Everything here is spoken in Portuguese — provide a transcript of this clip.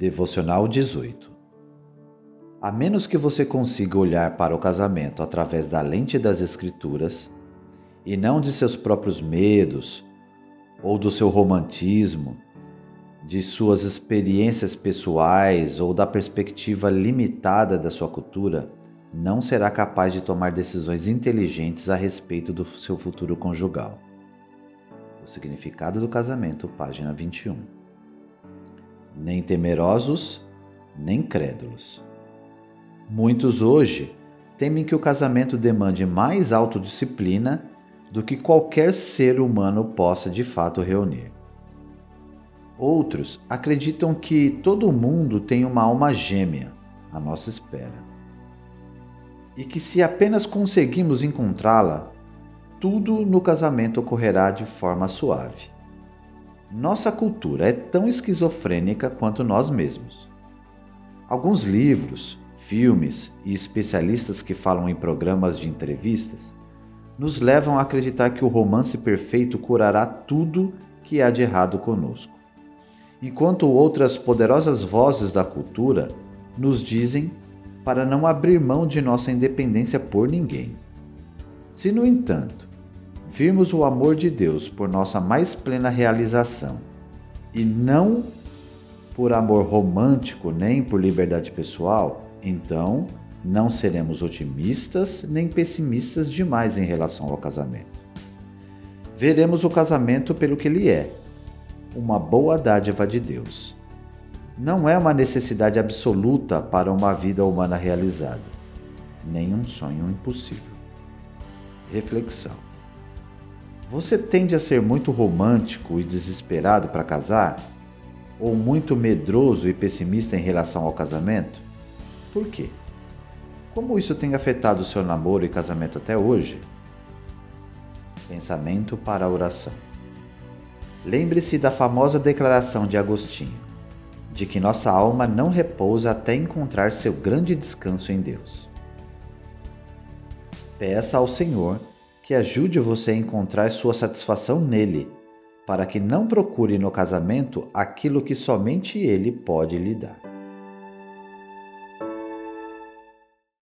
Devocional 18 A menos que você consiga olhar para o casamento através da lente das Escrituras e não de seus próprios medos ou do seu romantismo, de suas experiências pessoais ou da perspectiva limitada da sua cultura, não será capaz de tomar decisões inteligentes a respeito do seu futuro conjugal. O significado do casamento, página 21. Nem temerosos, nem crédulos. Muitos hoje temem que o casamento demande mais autodisciplina do que qualquer ser humano possa de fato reunir. Outros acreditam que todo mundo tem uma alma gêmea à nossa espera e que, se apenas conseguimos encontrá-la, tudo no casamento ocorrerá de forma suave. Nossa cultura é tão esquizofrênica quanto nós mesmos. Alguns livros, filmes e especialistas que falam em programas de entrevistas nos levam a acreditar que o romance perfeito curará tudo que há de errado conosco. Enquanto outras poderosas vozes da cultura nos dizem para não abrir mão de nossa independência por ninguém. Se, no entanto, virmos o amor de Deus por nossa mais plena realização e não por amor romântico nem por liberdade pessoal, então não seremos otimistas nem pessimistas demais em relação ao casamento. Veremos o casamento pelo que ele é, uma boa dádiva de Deus não é uma necessidade absoluta para uma vida humana realizada, nem um sonho impossível. Reflexão: Você tende a ser muito romântico e desesperado para casar? Ou muito medroso e pessimista em relação ao casamento? Por quê? Como isso tem afetado o seu namoro e casamento até hoje? Pensamento para a oração. Lembre-se da famosa declaração de Agostinho de que nossa alma não repousa até encontrar seu grande descanso em Deus. Peça ao Senhor que ajude você a encontrar sua satisfação nele, para que não procure no casamento aquilo que somente ele pode lhe dar.